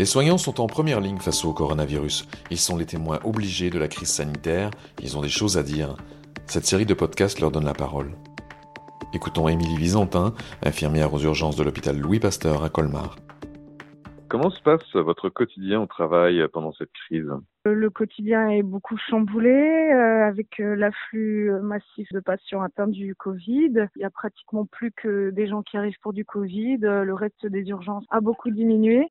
Les soignants sont en première ligne face au coronavirus. Ils sont les témoins obligés de la crise sanitaire. Ils ont des choses à dire. Cette série de podcasts leur donne la parole. Écoutons Émilie Visantin, infirmière aux urgences de l'hôpital Louis Pasteur à Colmar. Comment se passe votre quotidien au travail pendant cette crise? Le quotidien est beaucoup chamboulé euh, avec euh, l'afflux massif de patients atteints du Covid. Il y a pratiquement plus que des gens qui arrivent pour du Covid. Le reste des urgences a beaucoup diminué.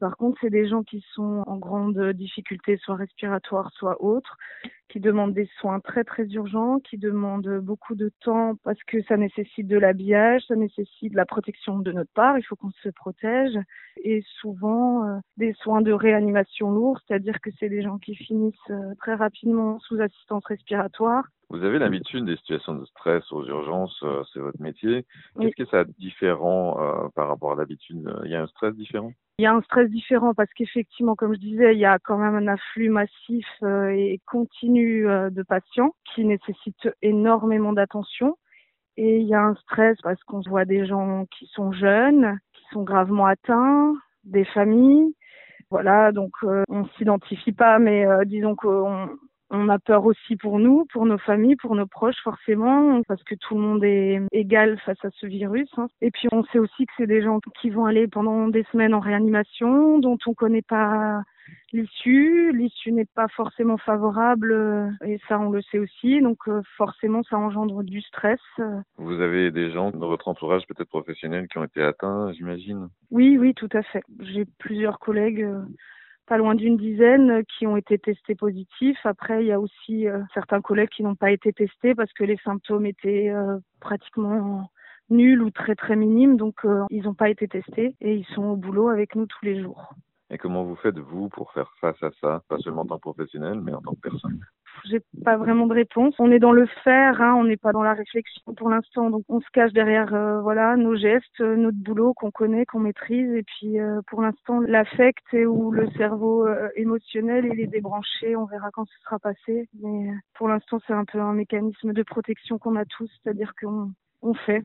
Par contre, c'est des gens qui sont en grande difficulté, soit respiratoire, soit autre, qui demandent des soins très très urgents, qui demandent beaucoup de temps parce que ça nécessite de l'habillage, ça nécessite de la protection de notre part, il faut qu'on se protège, et souvent euh, des soins de réanimation lourds, c'est-à-dire que c'est des gens qui finissent euh, très rapidement sous assistance respiratoire vous avez l'habitude des situations de stress aux urgences, euh, c'est votre métier. Qu'est-ce que ça a de différent euh, par rapport à d'habitude Il y a un stress différent? Il y a un stress différent parce qu'effectivement, comme je disais, il y a quand même un afflux massif euh, et continu de patients qui nécessitent énormément d'attention. Et il y a un stress parce qu'on voit des gens qui sont jeunes, qui sont gravement atteints, des familles. Voilà, donc on s'identifie pas, mais disons qu'on on a peur aussi pour nous, pour nos familles, pour nos proches forcément, parce que tout le monde est égal face à ce virus. Hein. Et puis on sait aussi que c'est des gens qui vont aller pendant des semaines en réanimation, dont on ne connaît pas l'issue. L'issue n'est pas forcément favorable, euh, et ça on le sait aussi. Donc euh, forcément ça engendre du stress. Vous avez des gens dans votre entourage peut-être professionnel qui ont été atteints, j'imagine? Oui, oui, tout à fait. J'ai plusieurs collègues euh, pas loin d'une dizaine qui ont été testés positifs. Après, il y a aussi euh, certains collègues qui n'ont pas été testés parce que les symptômes étaient euh, pratiquement nuls ou très très minimes, donc euh, ils n'ont pas été testés et ils sont au boulot avec nous tous les jours. Et comment vous faites vous pour faire face à ça, pas seulement en tant que professionnel, mais en tant que personne. J'ai pas vraiment de réponse. On est dans le faire, hein, on n'est pas dans la réflexion pour l'instant, donc on se cache derrière euh, voilà nos gestes, euh, notre boulot qu'on connaît, qu'on maîtrise, et puis euh, pour l'instant l'affect ou le cerveau émotionnel il est débranché, on verra quand ce sera passé, mais pour l'instant c'est un peu un mécanisme de protection qu'on a tous, c'est-à-dire qu'on on fait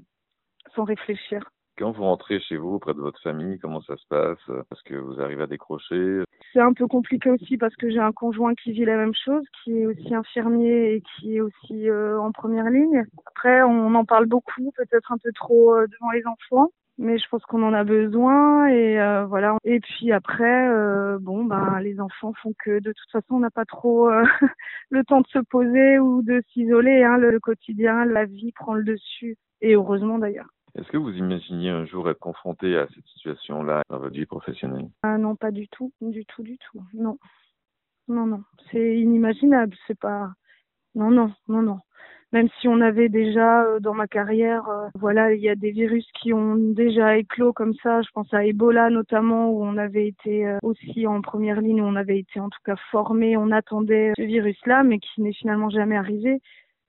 sans réfléchir. Quand vous rentrez chez vous auprès de votre famille, comment ça se passe? Est-ce que vous arrivez à décrocher? C'est un peu compliqué aussi parce que j'ai un conjoint qui vit la même chose, qui est aussi infirmier et qui est aussi euh, en première ligne. Après, on en parle beaucoup, peut-être un peu trop euh, devant les enfants mais je pense qu'on en a besoin et euh, voilà. Et puis après bon ben les enfants font que de toute façon on n'a pas trop le temps de se poser ou de s'isoler hein, le quotidien la vie prend le dessus et heureusement d'ailleurs est-ce que vous imaginiez un jour être confronté à cette situation-là dans votre vie professionnelle? Ah Non, pas du tout, du tout, du tout. Non, non, non, c'est inimaginable. C'est pas, non, non, non, non. Même si on avait déjà euh, dans ma carrière, euh, voilà, il y a des virus qui ont déjà éclos comme ça. Je pense à Ebola notamment, où on avait été euh, aussi en première ligne, où on avait été en tout cas formé, on attendait ce virus-là, mais qui n'est finalement jamais arrivé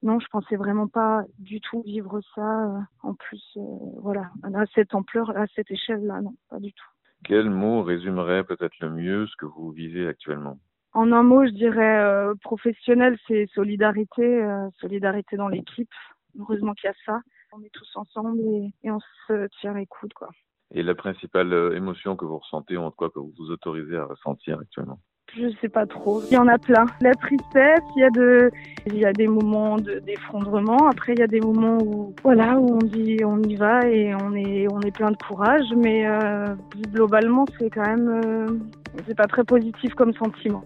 non, je pensais vraiment pas du tout vivre ça. Euh, en plus, euh, voilà, à cette ampleur, à cette échelle-là, non, pas du tout. Quel mot résumerait peut-être le mieux ce que vous vivez actuellement? En un mot, je dirais euh, professionnel, c'est solidarité, solidarité dans l'équipe. Heureusement qu'il y a ça. On est tous ensemble et, on se tient les coudes, quoi. Et la principale émotion que vous ressentez, ou en quoi que vous vous autorisez à ressentir actuellement? Je sais pas trop. Il y en a plein. La tristesse, il y a de, il y a des moments d'effondrement. Après, il y a des moments où, voilà, où on dit on y va et on est, on est plein de courage. Mais euh, globalement, c'est quand même, euh, c'est pas très positif comme sentiment.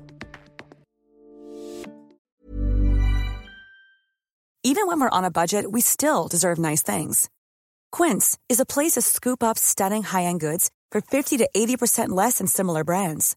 Even when we're on a budget, we still deserve nice things. Quince is a place to scoop up stunning high-end goods for 50 to 80% less than similar brands.